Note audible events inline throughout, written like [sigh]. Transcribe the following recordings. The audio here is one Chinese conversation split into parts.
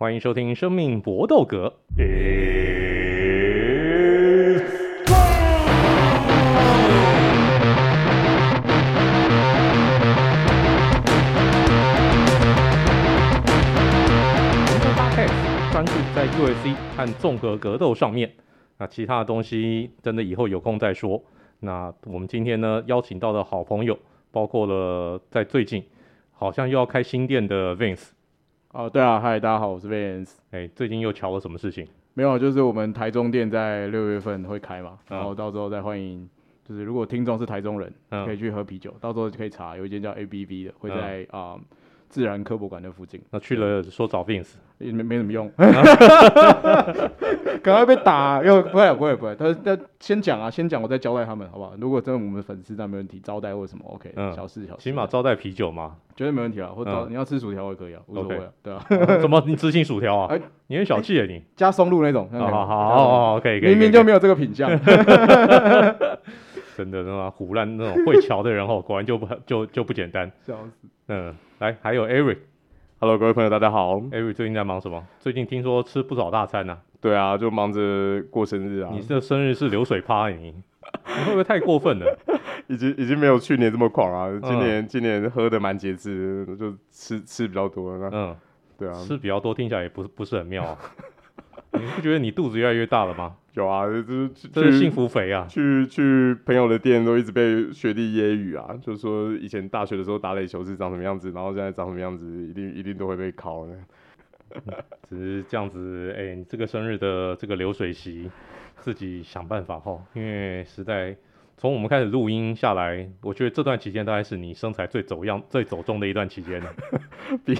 欢迎收听《生命搏斗格》。专注在 UFC 和综合格斗上面，那其他的东西真的以后有空再说。那我们今天呢，邀请到的好朋友，包括了在最近好像又要开新店的 Vince。哦，对啊，嗨，大家好，我是 Vance。哎，最近又巧了什么事情？没有，就是我们台中店在六月份会开嘛，然后到时候再欢迎，就是如果听众是台中人，嗯、可以去喝啤酒，到时候就可以查，有一间叫 ABV 的，会在啊。嗯自然科博馆的附近，那去了说找 Vince 也没没什么用，[laughs] [laughs] 赶快被打又不会不会不会，他他先讲啊，先讲我再交代他们好不好？如果真的我们粉丝那没问题，招待或什么 OK，嗯，小事小事，起码招待啤酒嘛，绝对没问题啊，或者你要吃薯条也可以啊，无所谓，对啊，怎么你只请薯条啊？你很小气啊你，加松露那种，好好好，OK，明明就没有这个品相，[laughs] 真的那么唬烂那种会乔的人哦，果然就不就就不简单，笑死，嗯。来，还有 Eric，Hello，各位朋友，大家好。Eric 最近在忙什么？最近听说吃不少大餐呢、啊。对啊，就忙着过生日啊。你这生日是流水趴，你你会不会太过分了？[laughs] 已经已经没有去年这么狂啊。今年、嗯、今年喝的蛮节制，就吃吃比较多。嗯，对啊，吃比较多听起来也不是不是很妙啊。你不觉得你肚子越来越大了吗？有啊，就是这是幸福肥啊！去去朋友的店都一直被学弟揶揄啊，就是说以前大学的时候打垒球是长什么样子，然后现在长什么样子，一定一定都会被考的。只是这样子，哎、欸，你这个生日的这个流水席，自己想办法哈，因为实在。从我们开始录音下来，我觉得这段期间大概是你身材最走样、最走重的一段期间了。[laughs] 比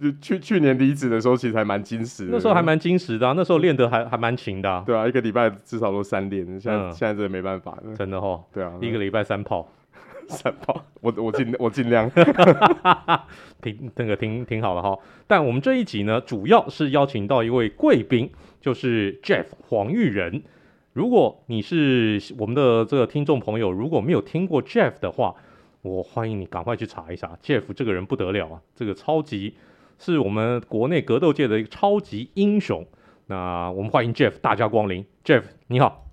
就去去年离职的时候，其实还蛮精实的。那时候还蛮精实的、啊，那时候练得还还蛮勤的、啊。对啊，一个礼拜至少都三练，现在、嗯、现在真的没办法。真的哦。对啊，一个礼拜三炮，[laughs] 三炮，我我尽我尽量。[laughs] 挺那个挺挺好的哈。但我们这一集呢，主要是邀请到一位贵宾，就是 Jeff 黄玉仁。如果你是我们的这个听众朋友，如果没有听过 Jeff 的话，我欢迎你赶快去查一下。Jeff 这个人不得了啊，这个超级是我们国内格斗界的一个超级英雄。那我们欢迎 Jeff 大驾光临。Jeff 你好，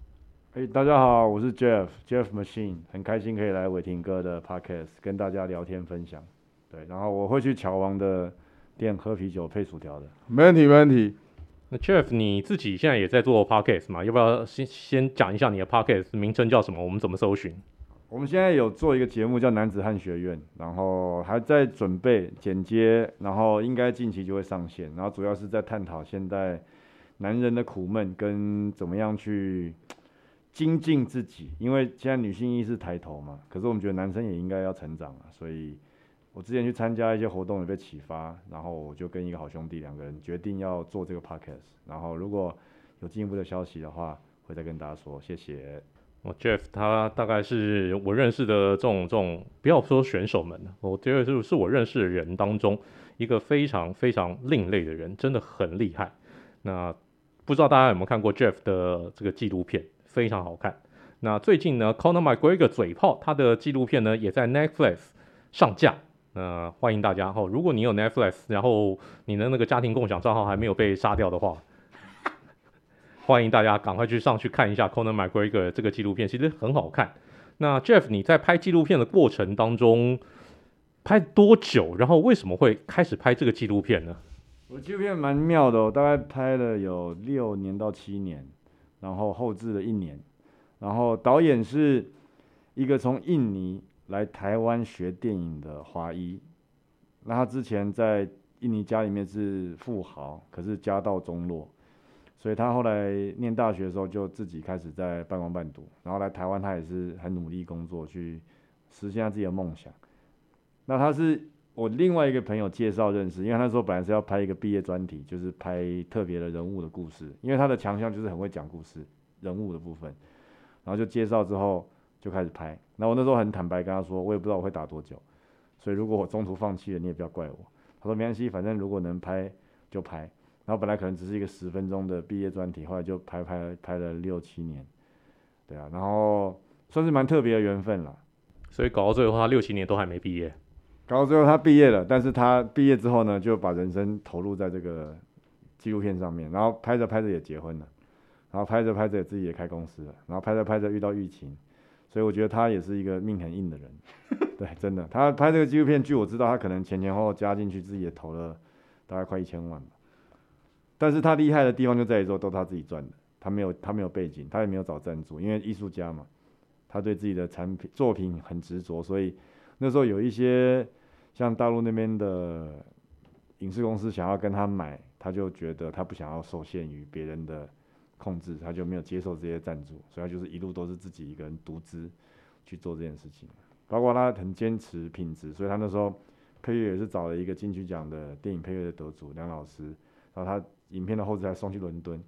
哎，大家好，我是 Jeff，Jeff Machine，很开心可以来伟霆哥的 Podcast 跟大家聊天分享。对，然后我会去乔王的店喝啤酒配薯条的，没问题，没问题。那 Jeff 你自己现在也在做 podcast 嘛？要不要先先讲一下你的 podcast 名称叫什么？我们怎么搜寻？我们现在有做一个节目叫男子汉学院，然后还在准备剪接，然后应该近期就会上线。然后主要是在探讨现在男人的苦闷跟怎么样去精进自己，因为现在女性意识抬头嘛，可是我们觉得男生也应该要成长啊，所以。我之前去参加一些活动也被启发，然后我就跟一个好兄弟两个人决定要做这个 podcast。然后如果有进一步的消息的话，会再跟大家说。谢谢。我 Jeff 他大概是我认识的这种这种，不要说选手们，我觉得是是我认识的人当中一个非常非常另类的人，真的很厉害。那不知道大家有没有看过 Jeff 的这个纪录片，非常好看。那最近呢，Conor McGregor 嘴炮他的纪录片呢也在 Netflix 上架。呃，欢迎大家哈！如果你有 Netflix，然后你的那个家庭共享账号还没有被杀掉的话，[laughs] 欢迎大家赶快去上去看一下 Conor McGregor 这个纪录片，其实很好看。那 Jeff，你在拍纪录片的过程当中拍多久？然后为什么会开始拍这个纪录片呢？我纪录片蛮妙的，我大概拍了有六年到七年，然后后置了一年，然后导演是一个从印尼。来台湾学电影的华裔，那他之前在印尼家里面是富豪，可是家道中落，所以他后来念大学的时候就自己开始在半工半读，然后来台湾他也是很努力工作去实现他自己的梦想。那他是我另外一个朋友介绍认识，因为他那时候本来是要拍一个毕业专题，就是拍特别的人物的故事，因为他的强项就是很会讲故事，人物的部分，然后就介绍之后。就开始拍，那我那时候很坦白跟他说，我也不知道我会打多久，所以如果我中途放弃了，你也不要怪我。他说没关系，反正如果能拍就拍。然后本来可能只是一个十分钟的毕业专题，后来就拍拍拍了六七年，对啊，然后算是蛮特别的缘分了。所以搞到最后，他六七年都还没毕业。搞到最后他毕业了，但是他毕业之后呢，就把人生投入在这个纪录片上面，然后拍着拍着也结婚了，然后拍着拍着自己也开公司了，然后拍着拍着遇到疫情，所以我觉得他也是一个命很硬的人，[laughs] 对，真的，他拍这个纪录片，据我知道，他可能前前后后加进去自己也投了大概快一千万吧，但是他厉害的地方就在于说都他自己赚的，他没有他没有背景，他也没有找赞助，因为艺术家嘛，他对自己的产品作品很执着，所以那时候有一些像大陆那边的。影视公司想要跟他买，他就觉得他不想要受限于别人的控制，他就没有接受这些赞助，所以他就是一路都是自己一个人独资去做这件事情。包括他很坚持品质，所以他那时候配乐也是找了一个金曲奖的电影配乐的得主梁老师，然后他影片的后制还送去伦敦，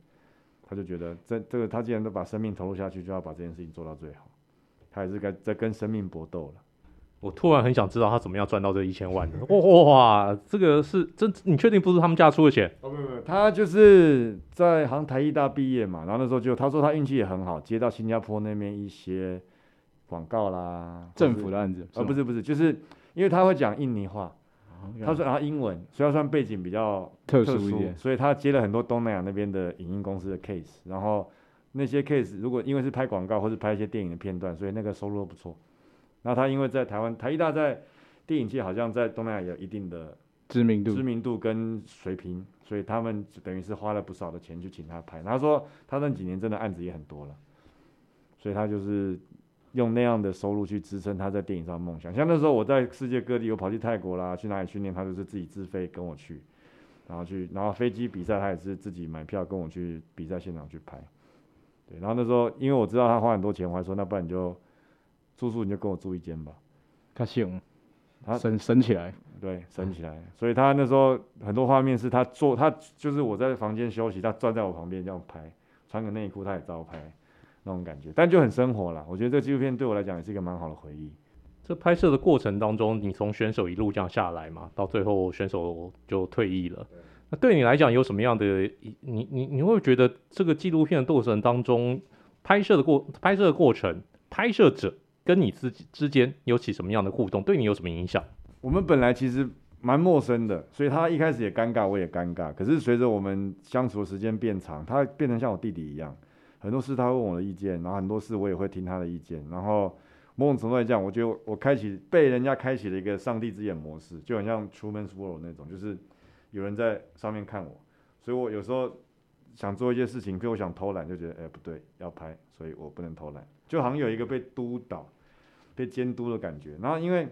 他就觉得这这个他既然都把生命投入下去，就要把这件事情做到最好，他也是该在跟生命搏斗了。我突然很想知道他怎么样赚到这一千万的。哇哇，这个是真？你确定不是他们家出的钱？哦，不不，他就是在好像台艺大毕业嘛，然后那时候就他说他运气也很好，接到新加坡那边一些广告啦，政府的案子。呃，不是不是，就是因为他会讲印尼话，他说然后英文，所以他算背景比较特殊，特殊一点，所以他接了很多东南亚那边的影音公司的 case，然后那些 case 如果因为是拍广告或是拍一些电影的片段，所以那个收入都不错。那他因为在台湾，台艺大在电影界好像在东南亚有一定的知名度、知名度跟水平，所以他们等于是花了不少的钱去请他拍。他说他那几年真的案子也很多了，所以他就是用那样的收入去支撑他在电影上的梦想。像那时候我在世界各地，我跑去泰国啦，去哪里训练，他就是自己自费跟我去，然后去，然后飞机比赛他也是自己买票跟我去比赛现场去拍。对，然后那时候因为我知道他花很多钱，我还说那不然你就。住宿你就跟我住一间吧，他行，他省省起来，对，省起来。所以他那时候很多画面是他坐，他就是我在房间休息，他站在我旁边这样拍，穿个内裤他也照拍，那种感觉，但就很生活啦。我觉得这纪录片对我来讲也是一个蛮好的回忆。这拍摄的过程当中，你从选手一路这样下来嘛，到最后选手就退役了。那对你来讲有什么样的？你你你会觉得这个纪录片的过程当中，拍摄的过拍摄的过程，拍摄者。跟你之之间有起什么样的互动？对你有什么影响？我们本来其实蛮陌生的，所以他一开始也尴尬，我也尴尬。可是随着我们相处的时间变长，他变成像我弟弟一样，很多事他问我的意见，然后很多事我也会听他的意见。然后某种程度来讲，我觉得我开启被人家开启了一个上帝之眼模式，就很像 Truman's World 那种，就是有人在上面看我，所以我有时候想做一些事情，比如我想偷懒，就觉得哎不对，要拍，所以我不能偷懒。就好像有一个被督导、被监督的感觉。然后，因为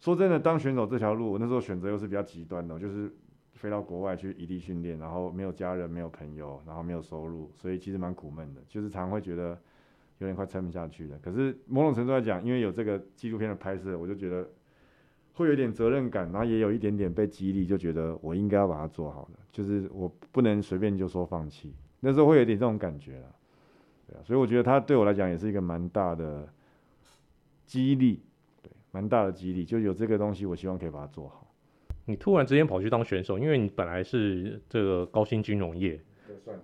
说真的，当选手这条路，我那时候选择又是比较极端的，就是飞到国外去异地训练，然后没有家人、没有朋友，然后没有收入，所以其实蛮苦闷的，就是常会觉得有点快撑不下去了。可是某种程度来讲，因为有这个纪录片的拍摄，我就觉得会有点责任感，然后也有一点点被激励，就觉得我应该要把它做好的，就是我不能随便就说放弃。那时候会有点这种感觉了。对啊，所以我觉得他对我来讲也是一个蛮大的激励，对，蛮大的激励，就有这个东西，我希望可以把它做好。你突然之间跑去当选手，因为你本来是这个高新金融业，对，算是。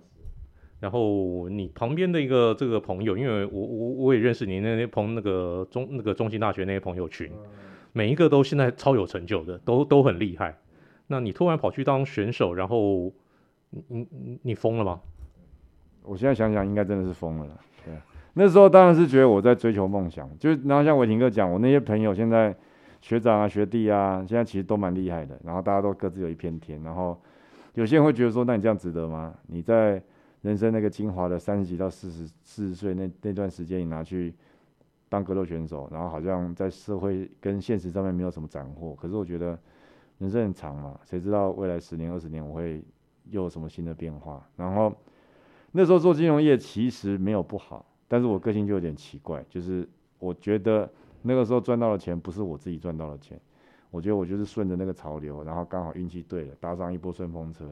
然后你旁边的一个这个朋友，因为我我我也认识你那些朋那个中那个中兴大学那些朋友群，嗯、每一个都现在超有成就的，都都很厉害。那你突然跑去当选手，然后你你你疯了吗？我现在想想，应该真的是疯了。对，那时候当然是觉得我在追求梦想。就然后像伟霆哥讲，我那些朋友现在学长啊、学弟啊，现在其实都蛮厉害的。然后大家都各自有一片天。然后有些人会觉得说，那你这样值得吗？你在人生那个精华的三十几到四十四十岁那那段时间，你拿去当格斗选手，然后好像在社会跟现实上面没有什么斩获。可是我觉得人生很长嘛，谁知道未来十年、二十年我会又有什么新的变化？然后。那时候做金融业其实没有不好，但是我个性就有点奇怪，就是我觉得那个时候赚到的钱不是我自己赚到的钱，我觉得我就是顺着那个潮流，然后刚好运气对了，搭上一波顺风车，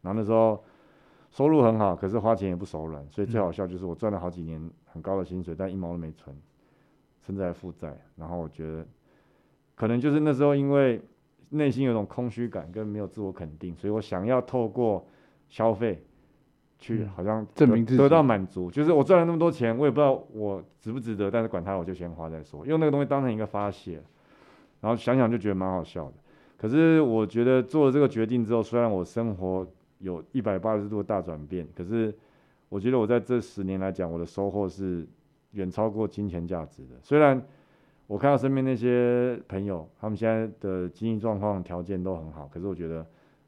然后那时候收入很好，可是花钱也不手软，所以最好笑就是我赚了好几年很高的薪水，但一毛都没存，甚至还负债，然后我觉得可能就是那时候因为内心有种空虚感跟没有自我肯定，所以我想要透过消费。去好像证明自己得到满足，就是我赚了那么多钱，我也不知道我值不值得，但是管他，我就先花再说，用那个东西当成一个发泄，然后想想就觉得蛮好笑的。可是我觉得做了这个决定之后，虽然我生活有一百八十度的大转变。可是我觉得我在这十年来讲，我的收获是远超过金钱价值的。虽然我看到身边那些朋友，他们现在的经济状况条件都很好，可是我觉得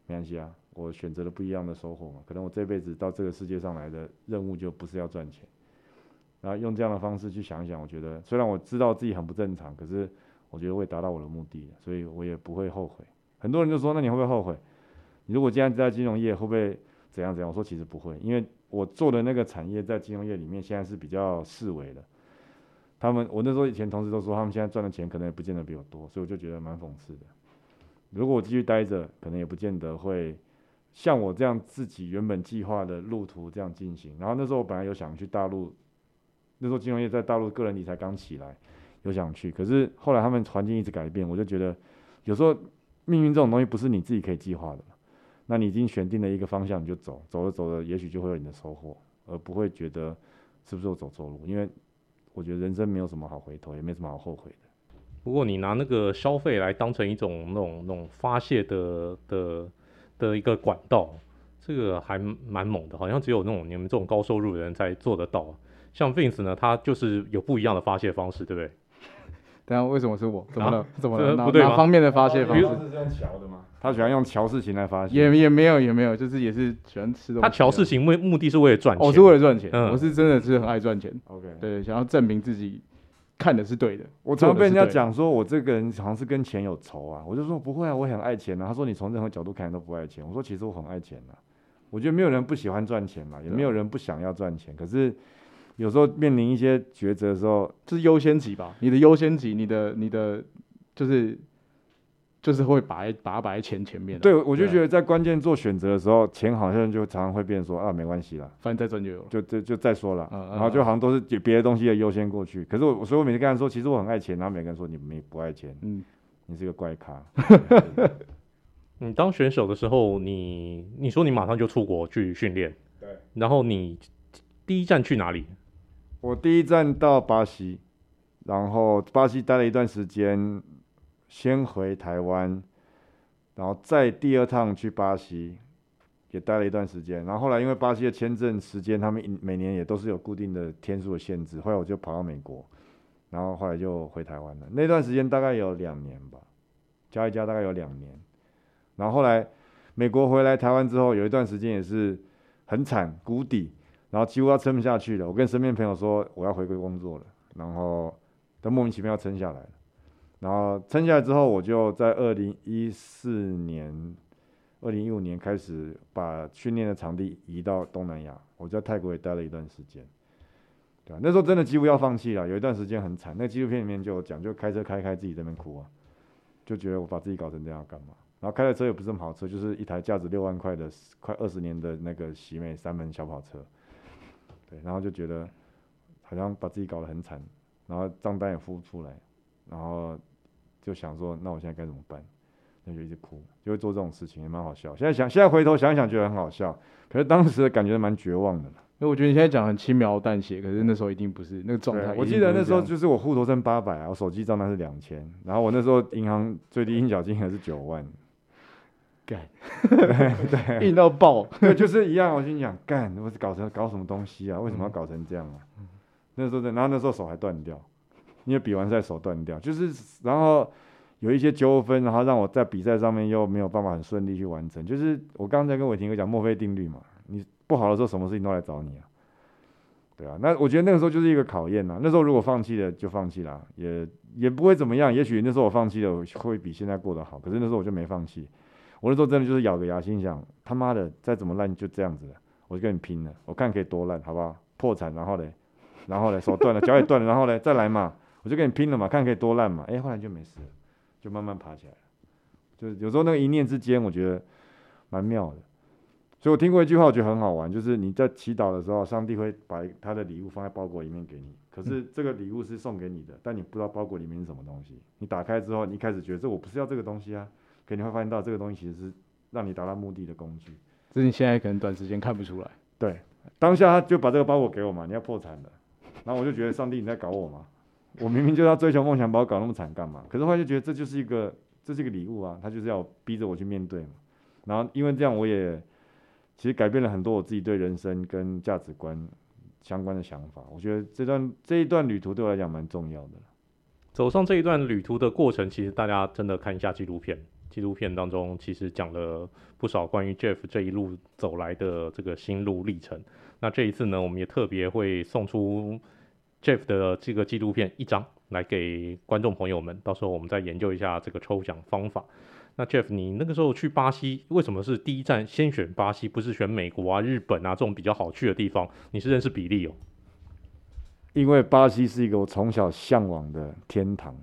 没关系啊，我选择了不一样的收获嘛。可能我这辈子到这个世界上来的任务就不是要赚钱，然后用这样的方式去想一想，我觉得虽然我知道自己很不正常，可是我觉得会达到我的目的，所以我也不会后悔。很多人就说，那你会不会后悔？你如果今天在金融业，会不会怎样怎样？我说其实不会，因为我做的那个产业在金融业里面现在是比较式微的。他们，我那时候以前同事都说，他们现在赚的钱可能也不见得比我多，所以我就觉得蛮讽刺的。如果我继续待着，可能也不见得会像我这样自己原本计划的路途这样进行。然后那时候我本来有想去大陆，那时候金融业在大陆个人理财刚起来，有想去，可是后来他们环境一直改变，我就觉得有时候命运这种东西不是你自己可以计划的。那你已经选定了一个方向，你就走，走着走着，也许就会有你的收获，而不会觉得是不是我走错路，因为。我觉得人生没有什么好回头，也没什么好后悔的。不过你拿那个消费来当成一种那种那种发泄的的的一个管道，这个还蛮猛的，好像只有那种你们这种高收入的人才做得到。像 Vince 呢，他就是有不一样的发泄方式，对不对？[laughs] 等下为什么是我？怎么了？啊、怎么了？不对哪方面的发泄方式？他是这样乔的吗？他喜欢用乔事情来发泄？也也没有也没有，就是也是喜欢吃东西。他乔事情目目的是为了赚钱。我、哦、是为了赚钱、嗯，我是真的是很爱赚钱。OK，对，想要证明自己看的是对的。我常常被人家讲说我这个人好像是跟钱有仇啊，我就说不会啊，我很爱钱啊。他说你从任何角度看都不爱钱。我说其实我很爱钱啊。我觉得没有人不喜欢赚钱嘛，也没有人不想要赚钱，可是。有时候面临一些抉择的时候，就是优先级吧。你的优先级，你的你的就是就是会摆把它摆在钱前面。对，我就觉得在关键做选择的时候，钱好像就常常会变说啊，没关系啦，反正再赚就有，就就就再说了。然后就好像都是别的东西的优先过去。可是我，所以我每次跟他说，其实我很爱钱，然后每个人说你没不爱钱，嗯，你是个怪咖。[laughs] 你当选手的时候，你你说你马上就出国去训练，对，然后你第一站去哪里？我第一站到巴西，然后巴西待了一段时间，先回台湾，然后再第二趟去巴西，也待了一段时间。然后后来因为巴西的签证时间，他们每年也都是有固定的天数的限制，后来我就跑到美国，然后后来就回台湾了。那段时间大概有两年吧，加一加大概有两年。然后后来美国回来台湾之后，有一段时间也是很惨，谷底。然后几乎要撑不下去了，我跟身边朋友说我要回归工作了，然后都莫名其妙撑下来了。然后撑下来之后，我就在二零一四年、二零一五年开始把训练的场地移到东南亚。我在泰国也待了一段时间，对吧？那时候真的几乎要放弃了，有一段时间很惨。那纪录片里面就有讲，就开车开开自己在那边哭啊，就觉得我把自己搞成这样干嘛？然后开的车也不是什么好车，就是一台价值六万块的快二十年的那个喜美三门小跑车。对，然后就觉得好像把自己搞得很惨，然后账单也付不出来，然后就想说，那我现在该怎么办？那就一直哭，就会做这种事情，也蛮好笑。现在想，现在回头想一想，觉得很好笑。可是当时的感觉蛮绝望的。因为我觉得你现在讲很轻描淡写，可是那时候一定不是那个状态。我记得那时候就是我户头剩八百啊，我手机账单是两千，然后我那时候银行最低应缴金额是九万。干，对对，[laughs] 硬到爆，[laughs] 对，就是一样。我心想，干，我是搞成搞什么东西啊？为什么要搞成这样啊？嗯、那时候，然后那时候手还断掉，因为比完赛手断掉，就是然后有一些纠纷，然后让我在比赛上面又没有办法很顺利去完成。就是我刚才跟伟霆哥讲墨菲定律嘛，你不好的时候，什么事情都来找你啊。对啊，那我觉得那个时候就是一个考验呐。那时候如果放弃了，就放弃了，也也不会怎么样。也许那时候我放弃了，会比现在过得好。可是那时候我就没放弃。我那时候真的就是咬个牙，心想他妈的再怎么烂就这样子了，我就跟你拼了，我看可以多烂，好不好？破产，然后嘞，然后嘞，手断了，脚也断了，然后嘞，再来嘛，我就跟你拼了嘛，看可以多烂嘛。哎、欸，后来就没事了，就慢慢爬起来了。就是有时候那个一念之间，我觉得蛮妙的。所以我听过一句话，我觉得很好玩，就是你在祈祷的时候，上帝会把他的礼物放在包裹里面给你，可是这个礼物是送给你的，但你不知道包裹里面是什么东西。你打开之后，你一开始觉得这我不是要这个东西啊。可你会发现到这个东西其实是让你达到目的的工具，只是你现在可能短时间看不出来。对，当下他就把这个包裹给我嘛，你要破产了，然后我就觉得上帝你在搞我嘛，我明明就要追求梦想，把我搞那么惨干嘛？可是后来就觉得这就是一个，这是一个礼物啊，他就是要逼着我去面对嘛。然后因为这样，我也其实改变了很多我自己对人生跟价值观相关的想法。我觉得这段这一段旅途对我来讲蛮重要的。走上这一段旅途的过程，其实大家真的看一下纪录片，纪录片当中其实讲了不少关于 Jeff 这一路走来的这个心路历程。那这一次呢，我们也特别会送出 Jeff 的这个纪录片一张来给观众朋友们，到时候我们再研究一下这个抽奖方法。那 Jeff，你那个时候去巴西，为什么是第一站先选巴西，不是选美国啊、日本啊这种比较好去的地方？你是认识比利哦？因为巴西是一个我从小向往的天堂，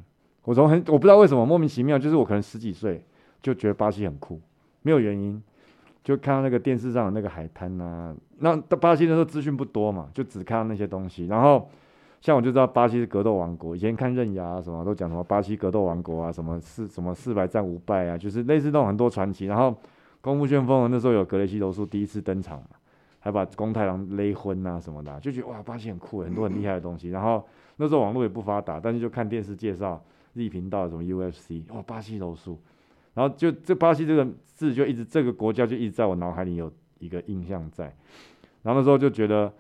我从很我不知道为什么莫名其妙，就是我可能十几岁就觉得巴西很酷，没有原因，就看到那个电视上的那个海滩啊，那到巴西的时候资讯不多嘛，就只看到那些东西。然后像我就知道巴西是格斗王国，以前看刃牙啊什么都讲什么巴西格斗王国啊，什么四什么四百战无败啊，就是类似那种很多传奇。然后功夫旋风那时候有格雷西柔术第一次登场嘛。还把公太郎勒昏啊什么的，就觉得哇，巴西很酷，很多很厉害的东西。然后那时候网络也不发达，但是就看电视介绍 Z 频道什么 UFC，哇，巴西柔术。然后就这巴西这个字就一直这个国家就一直在我脑海里有一个印象在。然后那时候就觉得，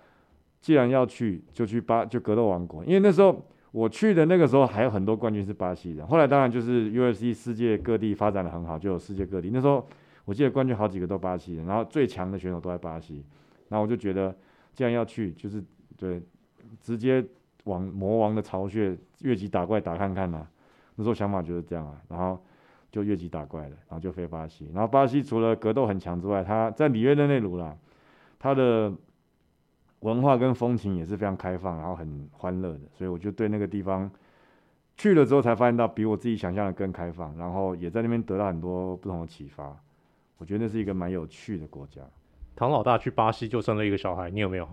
既然要去，就去巴就格斗王国，因为那时候我去的那个时候还有很多冠军是巴西的。后来当然就是 UFC 世界各地发展的很好，就有世界各地。那时候我记得冠军好几个都巴西的，然后最强的选手都在巴西。然后我就觉得，既然要去，就是对，直接往魔王的巢穴越级打怪打看看呐。那时候想法就是这样啊，然后就越级打怪了，然后就飞巴西。然后巴西除了格斗很强之外，他在里约热内卢啦，他的文化跟风情也是非常开放，然后很欢乐的。所以我就对那个地方去了之后，才发现到比我自己想象的更开放，然后也在那边得到很多不同的启发。我觉得那是一个蛮有趣的国家。唐老大去巴西就生了一个小孩，你有没有？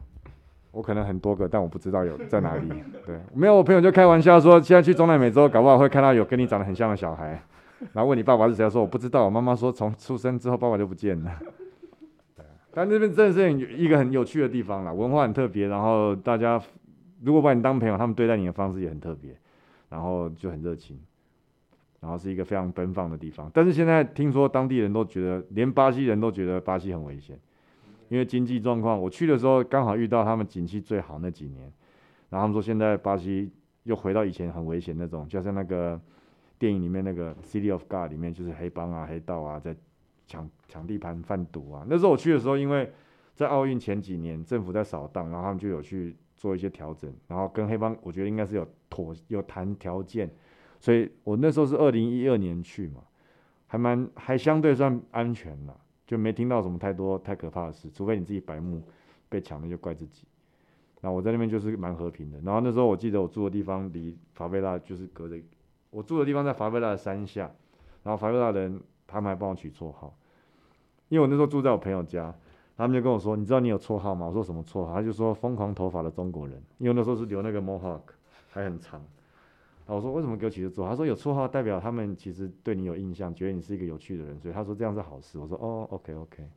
我可能很多个，但我不知道有在哪里。对，没有。我朋友就开玩笑说，现在去中南美洲，搞不好会看到有跟你长得很像的小孩，然后问你爸爸是谁，说我不知道。我妈妈说，从出生之后爸爸就不见了。但那边真的是很一个很有趣的地方啦，文化很特别，然后大家如果把你当朋友，他们对待你的方式也很特别，然后就很热情，然后是一个非常奔放的地方。但是现在听说当地人都觉得，连巴西人都觉得巴西很危险。因为经济状况，我去的时候刚好遇到他们景气最好那几年，然后他们说现在巴西又回到以前很危险那种，就像那个电影里面那个《City of God》里面，就是黑帮啊、黑道啊在抢抢地盘、贩毒啊。那时候我去的时候，因为在奥运前几年政府在扫荡，然后他们就有去做一些调整，然后跟黑帮我觉得应该是有妥有谈条件，所以我那时候是二零一二年去嘛，还蛮还相对算安全了。就没听到什么太多太可怕的事，除非你自己白目被抢了就怪自己。然后我在那边就是蛮和平的。然后那时候我记得我住的地方离法贝拉就是隔着，我住的地方在法贝拉的山下。然后法贝拉人他们还帮我取绰号，因为我那时候住在我朋友家，他们就跟我说：“你知道你有绰号吗？”我说：“什么绰号？”他就说：“疯狂头发的中国人。”因为那时候是留那个 Mohawk 还很长。然后我说为什么给我取这绰号？他说有绰号代表他们其实对你有印象，觉得你是一个有趣的人，所以他说这样是好事。我说哦，OK OK，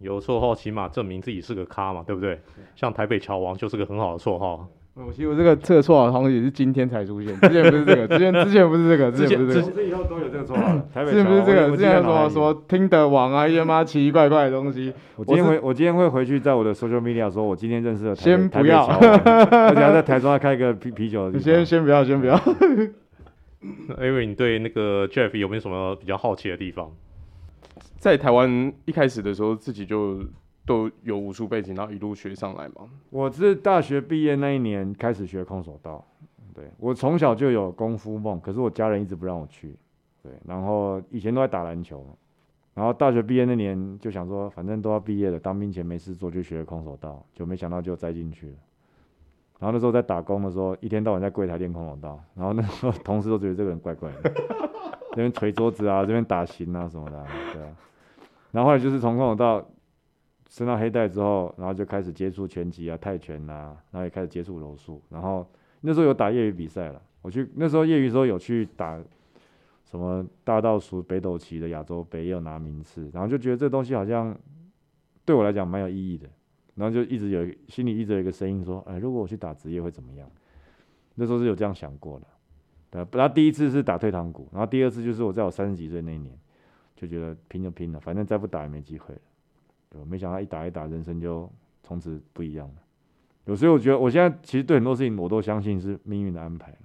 有绰号起码证明自己是个咖嘛，对不对？像台北桥王就是个很好的绰号。我其实我这个这个绰号好像也是今天才出现，之前不是这个，之前之前不是这个，之前不是这个，之以后都有这个绰号。台北之前不是这个，之前说说听得网啊，一些妈奇奇怪怪的东西。[laughs] 我今天会我今天会回去在我的 social media 说，我今天认识了台先不要，而且要在台中要开个啤啤酒。先先不要，先不要。[laughs] 因为你对那个 Jeff 有没有什么比较好奇的地方？在台湾一开始的时候，自己就都有武术背景，然后一路学上来嘛。我是大学毕业那一年开始学空手道，对，我从小就有功夫梦，可是我家人一直不让我去，对，然后以前都在打篮球，然后大学毕业那年就想说，反正都要毕业了，当兵前没事做就学空手道，就没想到就栽进去了。然后那时候在打工的时候，一天到晚在柜台练空手道，然后那时候同事都觉得这个人怪怪的，[laughs] 这边捶桌子啊，这边打型啊什么的，对啊。然后后来就是从空手道升到黑带之后，然后就开始接触拳击啊、泰拳啊，然后也开始接触柔术。然后那时候有打业余比赛了，我去那时候业余时候有去打什么大道属北斗旗的亚洲杯，也有拿名次。然后就觉得这东西好像对我来讲蛮有意义的。然后就一直有心里一直有一个声音说，哎，如果我去打职业会怎么样？那时候是有这样想过的。对，然后第一次是打退堂鼓，然后第二次就是我在我三十几岁那一年，就觉得拼就拼了，反正再不打也没机会了。对，没想到一打一打，人生就从此不一样了。有时候我觉得，我现在其实对很多事情我都相信是命运的安排了，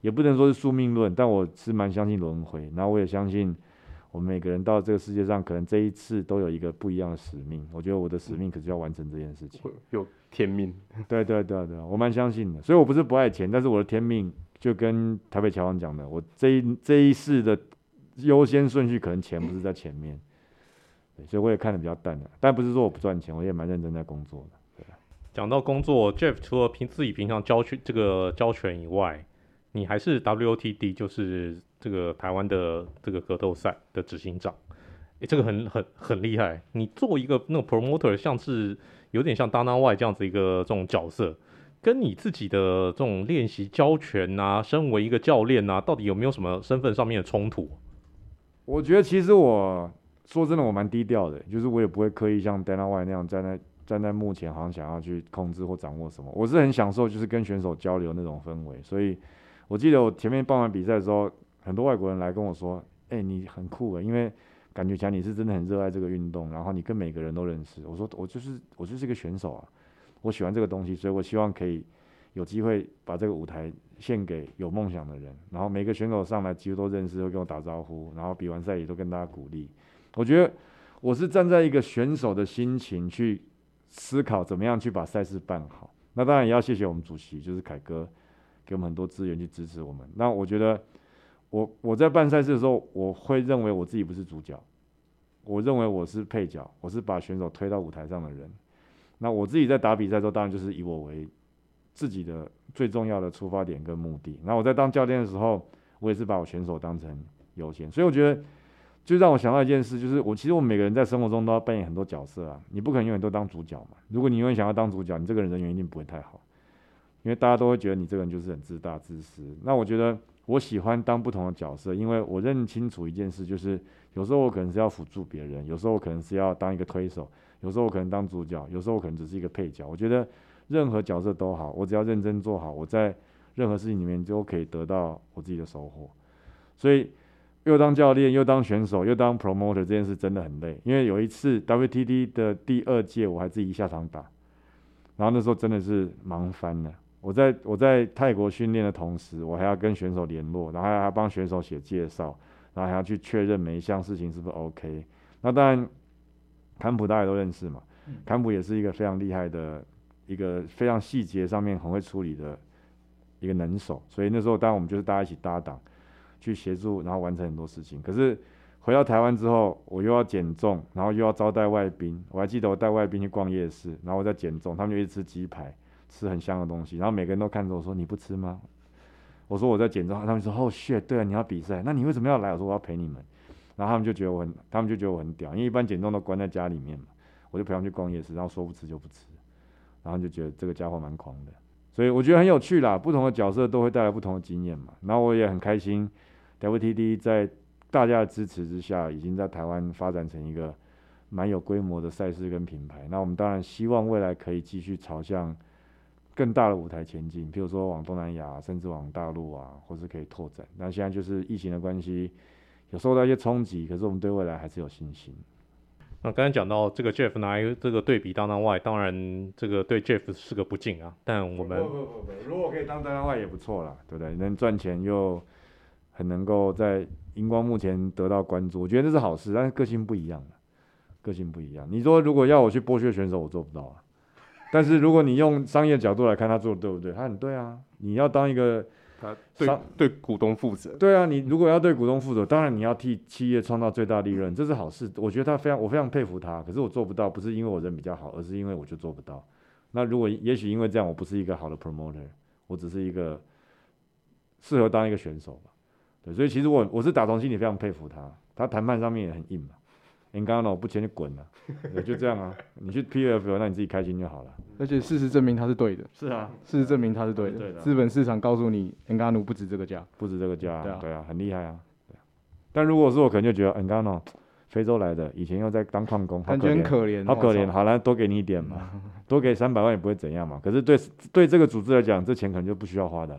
也不能说是宿命论，但我是蛮相信轮回。然后我也相信，我们每个人到这个世界上，可能这一次都有一个不一样的使命。我觉得我的使命可是要完成这件事情，有天命。[laughs] 对对对对，我蛮相信的。所以我不是不爱钱，但是我的天命就跟台北桥王讲的，我这一这一世的优先顺序可能钱不是在前面。对，所以我也看的比较淡的，但不是说我不赚钱，我也蛮认真在工作的。讲到工作，Jeff 除了平自己平常教拳这个教拳以外，你还是 WOTD，就是这个台湾的这个格斗赛的执行长，诶，这个很很很厉害。你做一个那个 promoter，像是有点像 Dana White 这样子一个这种角色，跟你自己的这种练习教拳啊，身为一个教练啊，到底有没有什么身份上面的冲突？我觉得其实我说真的，我蛮低调的，就是我也不会刻意像 Dana White 那样站在。站在幕前，好像想要去控制或掌握什么，我是很享受，就是跟选手交流那种氛围。所以，我记得我前面办完比赛的时候，很多外国人来跟我说：“哎、你很酷诶，因为感觉起来你是真的很热爱这个运动，然后你跟每个人都认识。”我说：“我就是我就是一个选手啊，我喜欢这个东西，所以我希望可以有机会把这个舞台献给有梦想的人。然后每个选手上来几乎都认识，会跟我打招呼，然后比完赛也都跟大家鼓励。我觉得我是站在一个选手的心情去。”思考怎么样去把赛事办好，那当然也要谢谢我们主席，就是凯哥，给我们很多资源去支持我们。那我觉得我，我在办赛事的时候，我会认为我自己不是主角，我认为我是配角，我是把选手推到舞台上的人。那我自己在打比赛的时候，当然就是以我为自己的最重要的出发点跟目的。那我在当教练的时候，我也是把我选手当成优先，所以我觉得。就让我想到一件事，就是我其实我们每个人在生活中都要扮演很多角色啊，你不可能永远都当主角嘛。如果你永远想要当主角，你这个人人缘一定不会太好，因为大家都会觉得你这个人就是很自大自私。那我觉得我喜欢当不同的角色，因为我认清楚一件事，就是有时候我可能是要辅助别人，有时候我可能是要当一个推手，有时候我可能当主角，有时候我可能只是一个配角。我觉得任何角色都好，我只要认真做好，我在任何事情里面就可以得到我自己的收获。所以。又当教练，又当选手，又当 promoter，这件事真的很累。因为有一次 WTT 的第二届，我还自己下场打，然后那时候真的是忙翻了。我在我在泰国训练的同时，我还要跟选手联络，然后还要帮选手写介绍，然后还要去确认每一项事情是不是 OK。那当然，坎普大家都认识嘛，坎普也是一个非常厉害的一个非常细节上面很会处理的一个能手，所以那时候当然我们就是大家一起搭档。去协助，然后完成很多事情。可是回到台湾之后，我又要减重，然后又要招待外宾。我还记得我带外宾去逛夜市，然后我在减重，他们就一直吃鸡排，吃很香的东西。然后每个人都看着我说：“你不吃吗？”我说：“我在减重。”他们说：“哦，shit，对啊，你要比赛，那你为什么要来？”我说：“我要陪你们。”然后他们就觉得我很，他们就觉得我很屌，因为一般减重都关在家里面嘛。我就陪他们去逛夜市，然后说不吃就不吃，然后就觉得这个家伙蛮狂的。所以我觉得很有趣啦，不同的角色都会带来不同的经验嘛。然后我也很开心。WTT 在大家的支持之下，已经在台湾发展成一个蛮有规模的赛事跟品牌。那我们当然希望未来可以继续朝向更大的舞台前进，譬如说往东南亚，甚至往大陆啊，或是可以拓展。那现在就是疫情的关系，有受到一些冲击，可是我们对未来还是有信心。那刚才讲到这个 Jeff 拿一个这个对比 Dana White，当然这个对 Jeff 是个不敬啊。但我们不不不不，如果可以当 Dana White 也不错啦，对不对？能赚钱又。很能够在荧光幕前得到关注，我觉得这是好事，但是个性不一样，个性不一样。你说如果要我去剥削选手，我做不到啊。但是如果你用商业角度来看，他做的对不对？他很对啊。你要当一个他对对股东负责，对啊。你如果要对股东负责，当然你要替企业创造最大利润，这是好事。我觉得他非常，我非常佩服他。可是我做不到，不是因为我人比较好，而是因为我就做不到。那如果也许因为这样，我不是一个好的 promoter，我只是一个适合当一个选手吧。对，所以其实我我是打从心里非常佩服他，他谈判上面也很硬嘛。你刚刚我不签就滚了，就这样啊。你去 PFL，那你自己开心就好了。而且事实证明他是对的。是啊，事实证明他是对的。对的。资本市场告诉你，Ngannou 不值这个价，不值这个价。对啊，对啊，很厉害啊。但如果是我，可能就觉得 Ngannou 非洲来的，以前又在当矿工，好可怜，可怜好可怜。好了，多给你一点嘛，多给三百万也不会怎样嘛。可是对对这个组织来讲，这钱可能就不需要花的。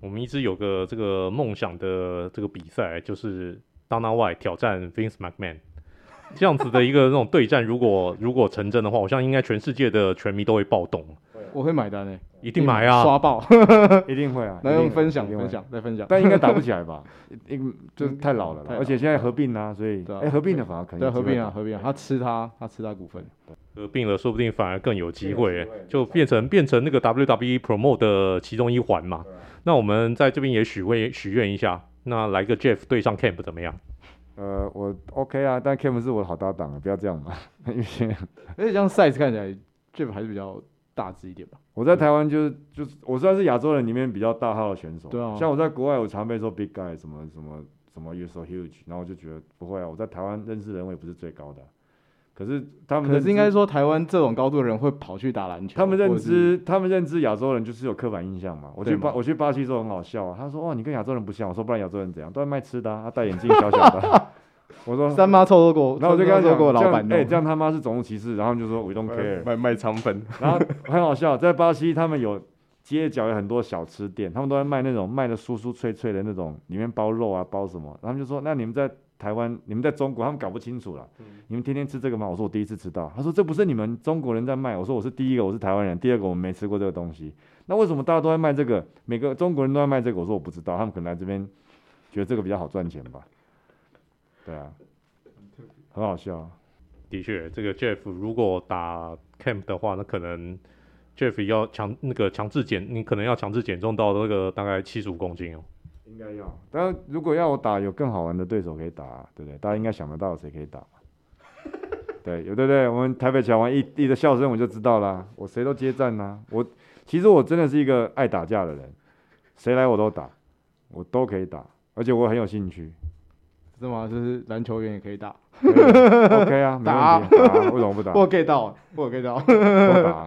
我们一直有个这个梦想的这个比赛，就是 Dana White 挑战 Vince McMahon。这样子的一个那种对战，如果如果成真的话，我相信应该全世界的拳迷都会暴动。我会买单诶，一定买啊，刷爆，[laughs] 一定会啊。[laughs] 那用分享分享再分享，但应该打不起来吧？[laughs] 因就太老了，而且现在合并啊，所以哎，合并的反而可能对合并啊，合并啊，他吃他，他吃他股份，合并了，说不定反而更有机会，就变成变成那个 WWE Promote 的其中一环嘛。那我们在这边也许会许愿一下，那来个 Jeff 对上 Camp 怎么样？呃，我 OK 啊，但 Camp 是我的好搭档啊，不要这样嘛。因为而且这样 size 看起来 Jeff 还是比较。大只一点吧。我在台湾就是就是，我算是亚洲人里面比较大号的选手。对啊。像我在国外，我常被说 big guy 什么什么什么 you're so huge，然后我就觉得不会啊，我在台湾认识人我也不是最高的。可是他们，可是应该说台湾这种高度的人会跑去打篮球。他们认知，他们认知亚洲人就是有刻板印象嘛。我去巴我去巴西时候很好笑啊，他说哇你跟亚洲人不像，我说不然亚洲人怎样，都在卖吃的啊，他戴眼镜小小的。[laughs] 我说三妈臭臭过，然后我就跟他说过老板，哎，这样他妈是种族歧视，然后就说 we don't care，卖卖肠粉，然后很好笑，在巴西他们有街角有很多小吃店，他们都在卖那种卖的酥酥脆脆的那种，里面包肉啊包什么，然后就说那你们在台湾，你们在中国，他们搞不清楚了，你们天天吃这个吗？我说我第一次吃到，他说这不是你们中国人在卖，我说我是第一个，我是台湾人，第二个我们没吃过这个东西，那为什么大家都在卖这个？每个中国人都在卖这个，我说我不知道，他们可能来这边觉得这个比较好赚钱吧，对啊。很好笑，啊，的确，这个 Jeff 如果打 Camp 的话，那可能 Jeff 要强那个强制减，你可能要强制减重到那个大概七十五公斤哦。应该要，当然如果要我打，有更好玩的对手可以打，啊，对不对？大家应该想得到谁可以打 [laughs] 对，有对不对？我们台北桥王一一的笑声我就知道啦，我谁都接战啦，啊。我其实我真的是一个爱打架的人，谁来我都打，我都可以打，而且我很有兴趣。是吗？就是篮球员也可以打。OK 啊，[laughs] 打，打，为什么不打？[laughs] 我 get 到，我 get 到。打。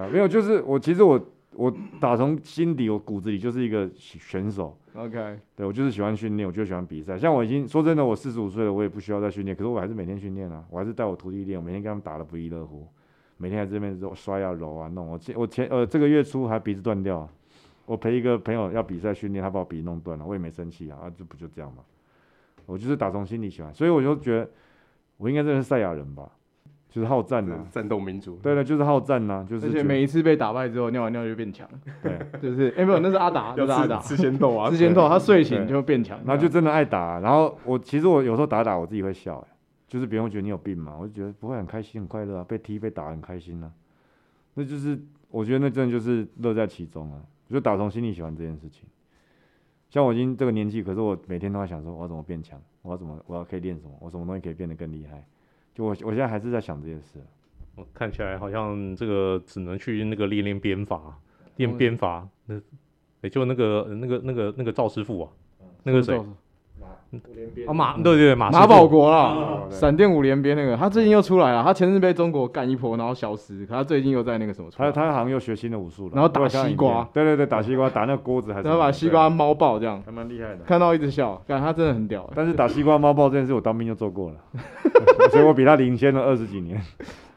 啊，没有，就是我其实我我打从心底，我骨子里就是一个选手。OK。对，我就是喜欢训练，我就喜欢比赛。像我已经说真的，我四十五岁了，我也不需要再训练，可是我还是每天训练啊，我还是带我徒弟练，我每天跟他们打的不亦乐乎，每天在这边揉摔啊揉啊弄。我前我前呃这个月初还鼻子断掉，我陪一个朋友要比赛训练，他把我笔弄断了，我也没生气啊，啊这不就这样吗？我就是打从心里喜欢，所以我就觉得我应该认识赛亚人吧，就是好战呐、啊，战斗民族。对了，就是好战呐、啊，就是。而且每一次被打败之后，尿完尿就变强。对，[laughs] 就是哎、欸、没有，那是阿达，那是阿达。吃仙豆啊，[laughs] 吃仙豆，他睡醒就变强，然后就真的爱打、啊。然后我其实我有时候打打我自己会笑、欸，就是别人会觉得你有病嘛，我就觉得不会很开心很快乐啊，被踢被打很开心啊，那就是我觉得那真的就是乐在其中啊，就打从心里喜欢这件事情。像我已经这个年纪，可是我每天都在想说，我要怎么变强？我要怎么？我要可以练什么？我什么东西可以变得更厉害？就我我现在还是在想这件事。我看起来好像这个只能去那个练练鞭法，练鞭法。那也就那个那个那个那个赵师傅啊，那个谁？啊马对对对马马保国啊，闪电五连鞭那个，他最近又出来了。他前日被中国干一波，然后消失。可他最近又在那个什么？他他好像又学新的武术了。然后打西瓜。对对对，打西瓜，打那个锅子还是。然后把西瓜猫爆这样。还蛮厉害的。看到一直笑，感觉他真的很屌。但是打西瓜猫爆这件事，我当兵就做过了，[laughs] 所以我比他领先了二十几年。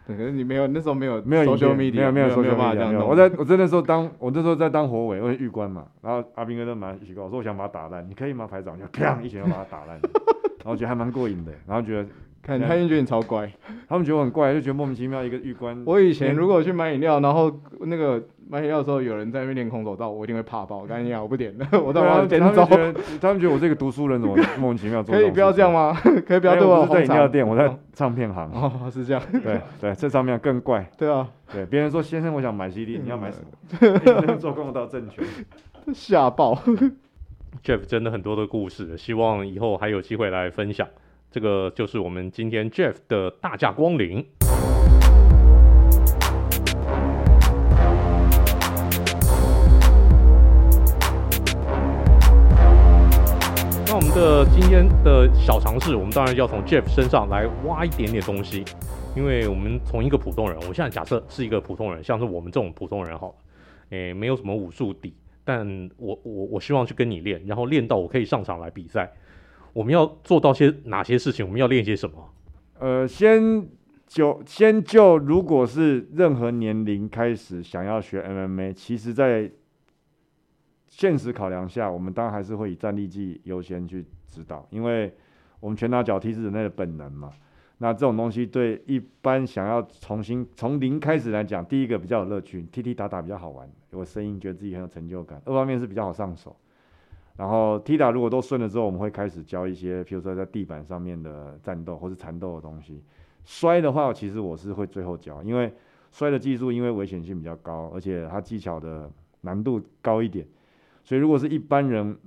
对，可是你没有，那时候没有没有没有没有没有没有办法这样弄。我在我在那时候当，我那时候在当火尾，我是狱官嘛。然后阿兵哥就蛮奇怪，我说我想把他打烂，你可以吗，排长？就啪一拳就把他打烂。[laughs] 然后觉得还蛮过瘾的，然后觉得看他们觉得你超乖，他们觉得我很怪，就觉得莫名其妙一个玉官。我以前如果去买饮料，然后那个买饮料的时候有人在那边练空手道，我一定会怕爆。我跟你讲，我不点的，[laughs] 我到时候点走。他们觉得他们觉得我这个读书人怎么 [laughs] 莫名其妙做？可以不要这样吗？可以不要对我。我在饮料店，我在唱片行。哦，是这样。对对，这上面更怪。对啊，对，别人说先生，我想买 CD，你要买什么？[laughs] 做空手道正确。吓爆。Jeff 真的很多的故事，希望以后还有机会来分享。这个就是我们今天 Jeff 的大驾光临。那我们的今天的小尝试，我们当然要从 Jeff 身上来挖一点点东西，因为我们从一个普通人，我现在假设是一个普通人，像是我们这种普通人好了，诶，没有什么武术底，但我我我希望去跟你练，然后练到我可以上场来比赛。我们要做到些哪些事情？我们要练些什么？呃，先就先就，如果是任何年龄开始想要学 MMA，其实在现实考量下，我们当然还是会以站立技优先去指导，因为我们拳打脚踢是人类的本能嘛。那这种东西对一般想要重新从零开始来讲，第一个比较有乐趣，踢踢打打比较好玩，有声音觉得自己很有成就感。二方面是比较好上手。然后踢打如果都顺了之后，我们会开始教一些，譬如说在地板上面的战斗或是缠斗的东西。摔的话，其实我是会最后教，因为摔的技术因为危险性比较高，而且它技巧的难度高一点，所以如果是一般人。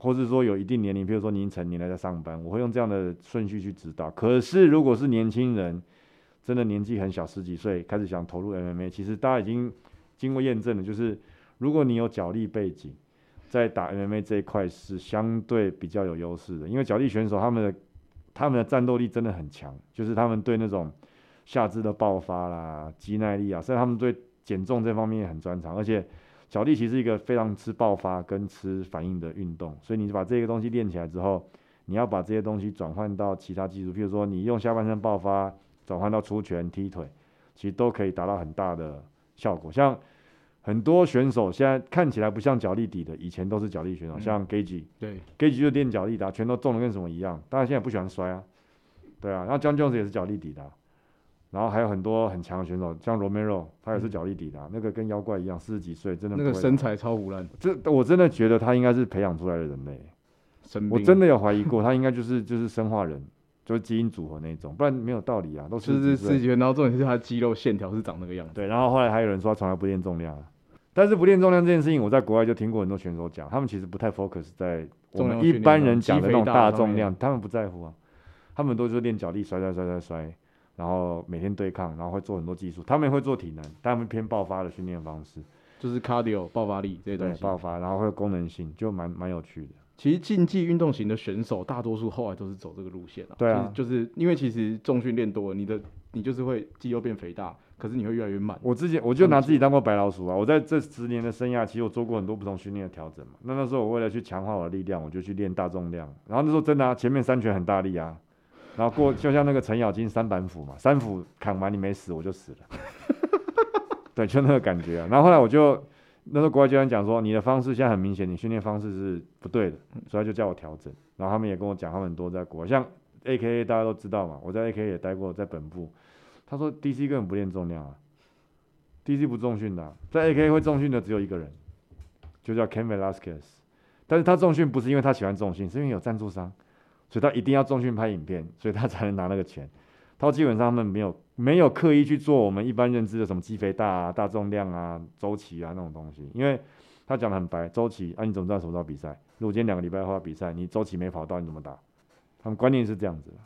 或是说有一定年龄，比如说您成年了在上班，我会用这样的顺序去指导。可是如果是年轻人，真的年纪很小，十几岁开始想投入 MMA，其实大家已经经过验证了，就是如果你有脚力背景，在打 MMA 这一块是相对比较有优势的，因为脚力选手他们的他们的战斗力真的很强，就是他们对那种下肢的爆发啦、肌耐力啊，所以他们对减重这方面也很专长，而且。脚力其实一个非常吃爆发跟吃反应的运动，所以你把这个东西练起来之后，你要把这些东西转换到其他技术，譬如说你用下半身爆发转换到出拳踢腿，其实都可以达到很大的效果。像很多选手现在看起来不像脚力底的，以前都是脚力选手，嗯、像 Gaethje，对，Gaethje 就练脚力的，全都重的跟什么一样，当然现在不喜欢摔啊，对啊，然后 Jon Jones 也是脚力底的。然后还有很多很强的选手，像 Romero，他也是脚力底的，嗯，那个跟妖怪一样，四十几岁真的那个身材超无烂。这我真的觉得他应该是培养出来的人类，我真的有怀疑过，他应该就是就是生化人，就是基因组合那种，不然没有道理啊，都是四十几岁。然后重点是他的肌肉线条是长那个样子。对，然后后来还有人说他从来不练重量，但是不练重量这件事情，我在国外就听过很多选手讲，他们其实不太 focus 在我们一般人讲的那种大重量，他们不在乎啊，他们都是练脚力，摔摔摔摔摔。然后每天对抗，然后会做很多技术。他们会做体能，但他们偏爆发的训练方式，就是 cardio 爆发力这些东西。爆发，然后会有功能性，就蛮蛮有趣的。其实竞技运动型的选手，大多数后来都是走这个路线啊。对啊，就是因为其实重训练多了，你的你就是会肌肉变肥大，可是你会越来越慢。我之前我就拿自己当过白老鼠啊。我在这十年的生涯，其实我做过很多不同训练的调整嘛。那那时候我为了去强化我的力量，我就去练大重量。然后那时候真的啊，前面三拳很大力啊。然后过就像那个程咬金三板斧嘛，三斧砍完你没死我就死了，[laughs] 对，就那个感觉啊。然后后来我就那时候国外教练讲说，你的方式现在很明显，你训练方式是不对的，所以他就叫我调整。然后他们也跟我讲，他们很多在国外，像 AKA 大家都知道嘛，我在 AKA 也待过，在本部。他说 DC 根本不练重量啊，DC 不重训的啊，在 AKA 会重训的只有一个人，就叫 Cain Velasquez，但是他重训不是因为他喜欢重训，是因为有赞助商。所以他一定要重训拍影片，所以他才能拿那个钱。他基本上他们没有没有刻意去做我们一般认知的什么肌肥大啊、大重量啊、周期啊那种东西，因为他讲的很白，周期啊，你怎么知道什么时候比赛？如果今天两个礼拜后要比赛，你周期没跑到，你怎么打？他们观念是这样子的。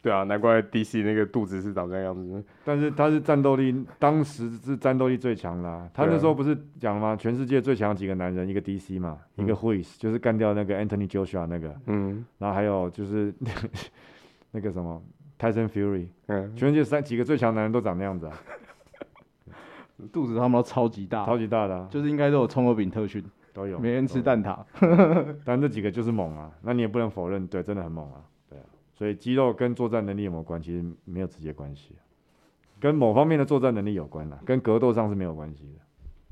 对啊，难怪 DC 那个肚子是长这样子。但是他是战斗力，当时是战斗力最强啦、啊。他那时候不是讲了吗？全世界最强几个男人，一个 DC 嘛，嗯、一个 Huis，就是干掉那个 Anthony Joshua 那个。嗯。然后还有就是 [laughs] 那个什么 Tyson Fury。嗯。全世界三几个最强男人都长那样子啊。[laughs] 肚子他们都超级大。超级大的、啊。就是应该都有葱油饼特训。都有。每天吃蛋挞。[laughs] 但这几个就是猛啊，那你也不能否认，对，真的很猛啊。对啊所以肌肉跟作战能力有没有关实没有直接关系，跟某方面的作战能力有关啦，跟格斗上是没有关系的。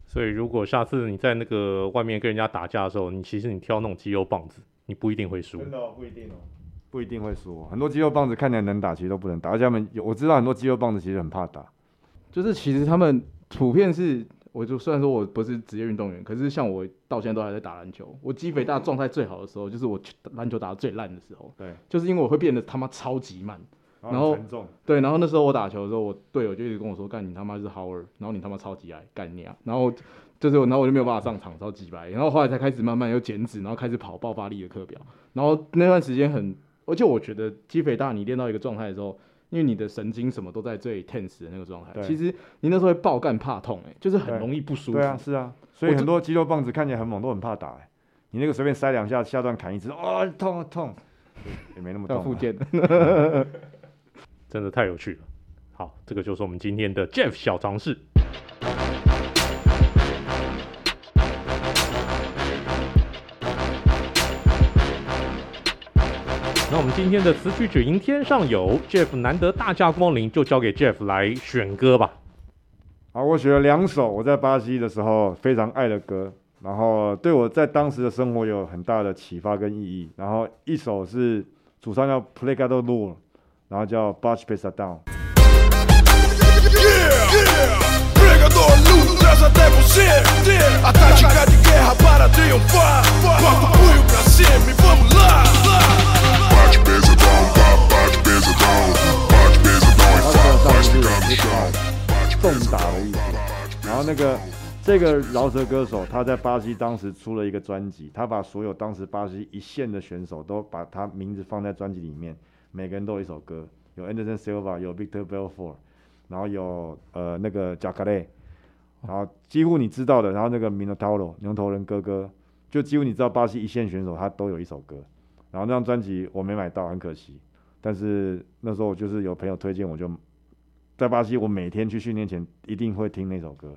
所以如果下次你在那个外面跟人家打架的时候，你其实你挑那种肌肉棒子，你不一定会输。真的、哦、不一定哦，不一定会输。很多肌肉棒子看起来能打，其实都不能打。而且他们有，我知道很多肌肉棒子其实很怕打，就是其实他们普遍是。我就虽然说我不是职业运动员，可是像我到现在都还在打篮球。我肌肥大状态最好的时候，就是我篮球打得最烂的时候。对，就是因为我会变得他妈超级慢，然后对，然后那时候我打球的时候，我队友就一直跟我说：“干你他妈是 Howard，然后你他妈超级矮，干你啊！”然后就是，然后我就没有办法上场，超级白。然后后来才开始慢慢又减脂，然后开始跑爆发力的课表。然后那段时间很，而且我觉得肌肥大，你练到一个状态的时候。因为你的神经什么都在最 tense 的那个状态，其实你那时候会爆干怕痛、欸，哎，就是很容易不舒服。对啊，是啊，所以很多肌肉棒子看起来很猛，都很怕打、欸。你那个随便塞两下，下段砍一次，啊、哦，痛啊痛，也没那么痛、啊。附件，[laughs] 真的太有趣了。好，这个就是我们今天的 Jeff 小常识。我们今天的词曲只应天上有，Jeff 难得大驾光临，就交给 Jeff 来选歌吧。好，我选了两首我在巴西的时候非常爱的歌，然后对我在当时的生活有很大的启发跟意义。然后一首是主唱叫 Lure，然后叫 Baixo Pesadão。重打的意思，然后那个这个饶舌歌手他在巴西当时出了一个专辑，他把所有当时巴西一线的选手都把他名字放在专辑里面，每个人都有一首歌，有 Anderson Silva，有 Victor Belfort，然后有呃那个 Jacare，然后几乎你知道的，然后那个 Minotauro 牛头人哥哥，就几乎你知道巴西一线选手他都有一首歌，然后那张专辑我没买到，很可惜，但是那时候我就是有朋友推荐，我就。在巴西，我每天去训练前一定会听那首歌，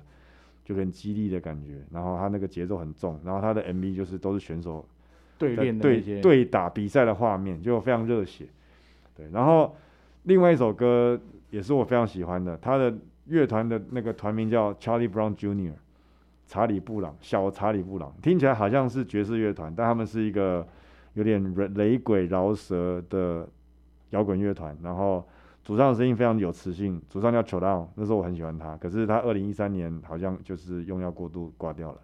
就很激励的感觉。然后他那个节奏很重，然后他的 MV 就是都是选手对练对对打比赛的画面，就非常热血。对，然后另外一首歌也是我非常喜欢的，他的乐团的那个团名叫 Charlie Brown Jr. 查理布朗，小查理布朗，听起来好像是爵士乐团，但他们是一个有点雷鬼饶舌的摇滚乐团，然后。主唱的声音非常有磁性，主唱叫 Chorão，那时候我很喜欢他，可是他二零一三年好像就是用药过度挂掉了。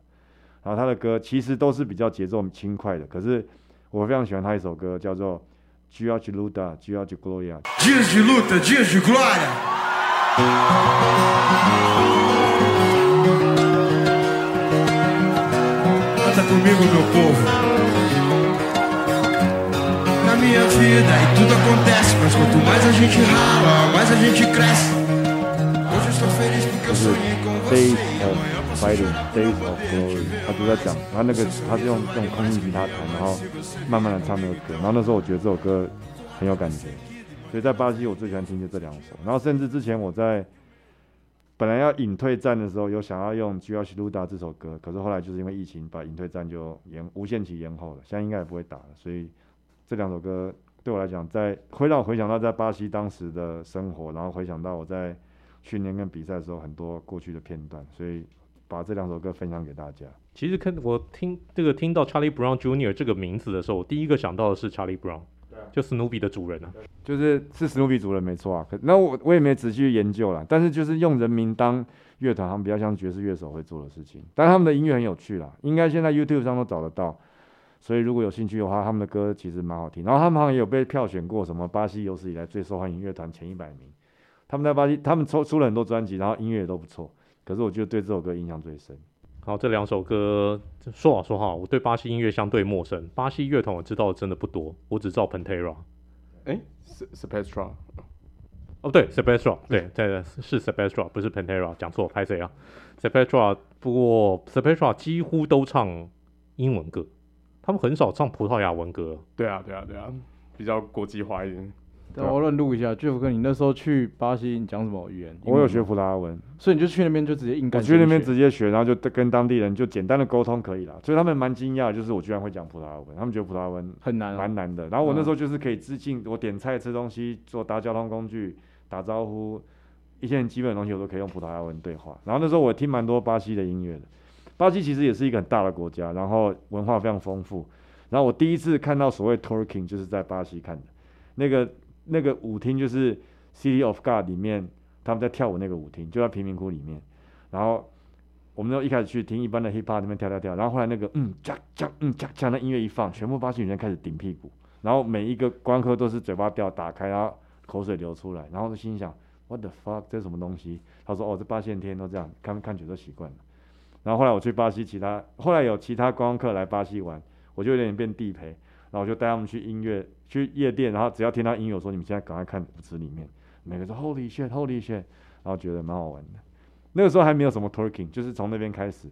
然后他的歌其实都是比较节奏轻快的，可是我非常喜欢他一首歌叫做 Dia de Luta, Dia de Glória。Dias de luta, dias de glória。Canta comigo, meu povo。Minha vida e tudo acontece, mas quanto mais a gente rala, mais a gente cresce. Hoje eu estou feliz porque eu sonhei com você. Days of Fighting, Days of Glory，他就在讲，他那个他是用用空气吉他弹，然后慢慢的唱那个歌，然后那时候我觉得这首歌很有感觉，所以在巴西我最喜欢听就这两首，然后甚至之前我在本来要隐退战的时候，有想要用《Dia de Luta》这首歌，可是后来就是因为疫情把隐退战就延无限期延后了，现在应该也不会打了，所以。这两首歌对我来讲，在会让我回想到在巴西当时的生活，然后回想到我在训练跟比赛的时候很多过去的片段，所以把这两首歌分享给大家。其实看我听这个听到 Charlie Brown Jr. 这个名字的时候，我第一个想到的是 Charlie Brown，就史努比的主人啊，就是是史努比主人没错啊。可那我我也没仔细去研究啦，但是就是用人名当乐团，他们比较像爵士乐手会做的事情。但他们的音乐很有趣啦，应该现在 YouTube 上都找得到。所以如果有兴趣的话，他们的歌其实蛮好听。然后他们好像也有被票选过什么巴西有史以来最受欢迎乐团前一百名。他们在巴西，他们出出了很多专辑，然后音乐也都不错。可是我觉得对这首歌印象最深。好，这两首歌说老实话，我对巴西音乐相对陌生。巴西乐团我知道的真的不多，我只知道 Pantera。哎，Sepultura。哦，对，Sepultura，对，在是 Sepultura，不是 Pantera，讲错，拍谁啊？Sepultura，不过 Sepultura 几乎都唱英文歌。他们很少唱葡萄牙文歌。对啊，对啊，对啊，比较国际化一点。对，我乱录一下，Jeff 哥，你那时候去巴西，你讲什么语言？我有学葡萄牙文，所以你就去那边就直接硬干。我去那边直接学，然后就跟当地人就简单的沟通可以了。所以他们蛮惊讶，就是我居然会讲葡萄牙文，他们觉得葡萄牙文很难，蛮难的。然后我那时候就是可以自进，我点菜、吃东西、坐搭交通工具、打招呼，一些很基本的东西我都可以用葡萄牙文对话。然后那时候我听蛮多巴西的音乐的。巴西其实也是一个很大的国家，然后文化非常丰富。然后我第一次看到所谓 twerking 就是在巴西看的，那个那个舞厅就是 City of God 里面他们在跳舞那个舞厅，就在贫民窟里面。然后我们都一开始去听一般的 hip hop 那边跳跳跳，然后后来那个嗯加加嗯加加那音乐一放，全部巴西女人开始顶屁股，然后每一个观客都是嘴巴掉打开，然后口水流出来，然后就心想 What the fuck 这是什么东西？他说哦这八线天都这样，看看久都习惯了。然后后来我去巴西，其他后来有其他观光客来巴西玩。我就有点变地陪，然后我就带他们去音乐去夜店，然后只要听到音乐，我说你们现在赶快看舞池里面，每个说 Holy shit，Holy shit，然后觉得蛮好玩的。那个时候还没有什么 talking，就是从那边开始，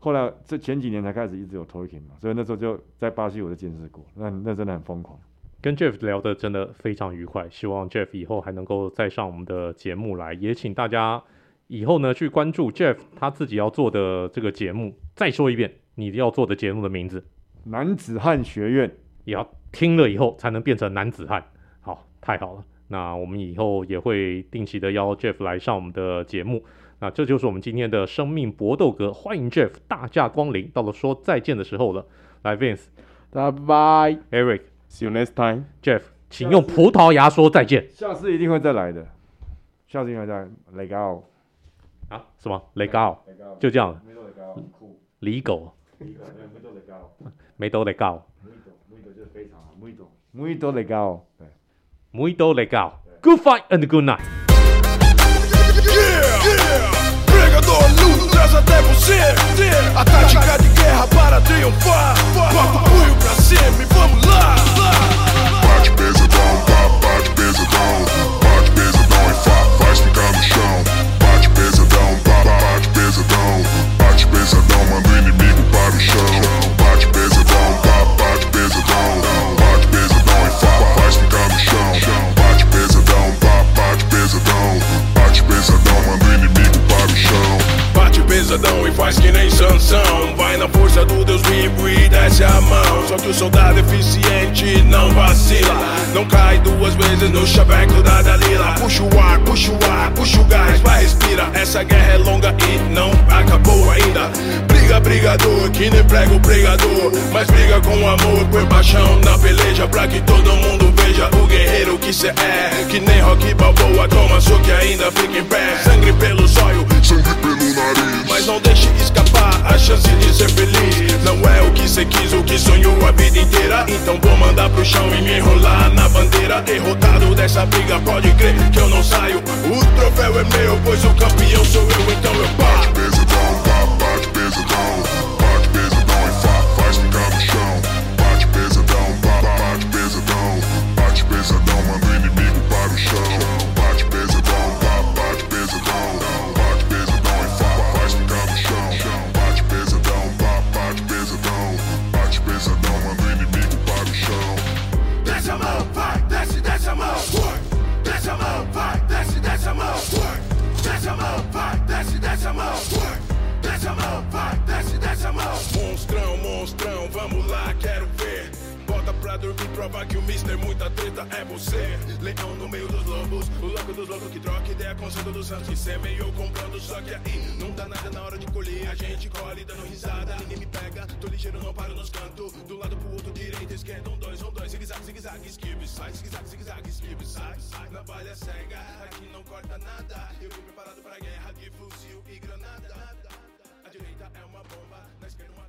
后来这前几年才开始一直有 talking 嘛，所以那时候就在巴西我就见识过，那那真的很疯狂。跟 Jeff 聊得真的非常愉快，希望 Jeff 以后还能够再上我们的节目来，也请大家以后呢去关注 Jeff 他自己要做的这个节目。再说一遍，你要做的节目的名字——男子汉学院，也要听了以后才能变成男子汉。好，太好了。那我们以后也会定期的邀 Jeff 来上我们的节目。那这就是我们今天的生命搏斗格，欢迎 Jeff 大驾光临。到了说再见的时候了，来 Vince，拜拜，Eric，see you next time，Jeff，请用葡萄牙说再见。下次一定会再来的，下次一定再来。Legal。啊？什么雷高？雷高，就这样。梅多雷高，很酷。李狗。李狗，梅多雷高。梅多雷高。梅多就是非常好，梅多。梅多雷高，对。梅多雷高。Good fight and good night. Pregador, luto, traz até você. A tática de guerra para triunfar. Bota o punho pra cima e vamos lá. Bate pesadão, bate pesadão. Bate pesadão e faz ficar no chão. show. pesadão e faz que nem sanção. Vai na força do Deus vivo e desce a mão. Só que o soldado eficiente não vacila. Não cai duas vezes no chaveco da Dalila. Puxa o ar, puxa o ar, puxa o gás, vai respira. Essa guerra é longa e não acabou ainda. Briga, brigador, que nem prego pregador. Mas briga com amor, põe paixão na peleja. Pra que todo mundo veja o guerreiro que cê é. Que nem rock balboa, toma só que ainda fica em pé. Sangue pelo sóio, sangue pelo nariz. Mas não deixe escapar a chance de ser feliz. Não é o que cê quis, o que sonhou a vida inteira. Então vou mandar pro chão e me enrolar na bandeira. Derrotado dessa briga, pode crer que eu não saio. O troféu é meu, pois o campeão sou eu, então eu paro. pra dormir prova que o mister muita treta é você. Leão no meio dos lobos, o louco dos loucos que troca ideia com santo dos santos Que semeou comprando, só que aí não dá nada na hora de colher. A gente colhe dando risada, ninguém me pega, tô ligeiro, não paro nos cantos. Do lado pro outro, direita, esquerda, um, dois, um, dois Zigue-zague, zigue-zague, esquive, sai, zigue-zague, zigue-zague, esquive, sai, Na balha cega, aqui não corta nada. Eu vim preparado pra guerra de fuzil e granada. A direita é uma bomba, na esquerda uma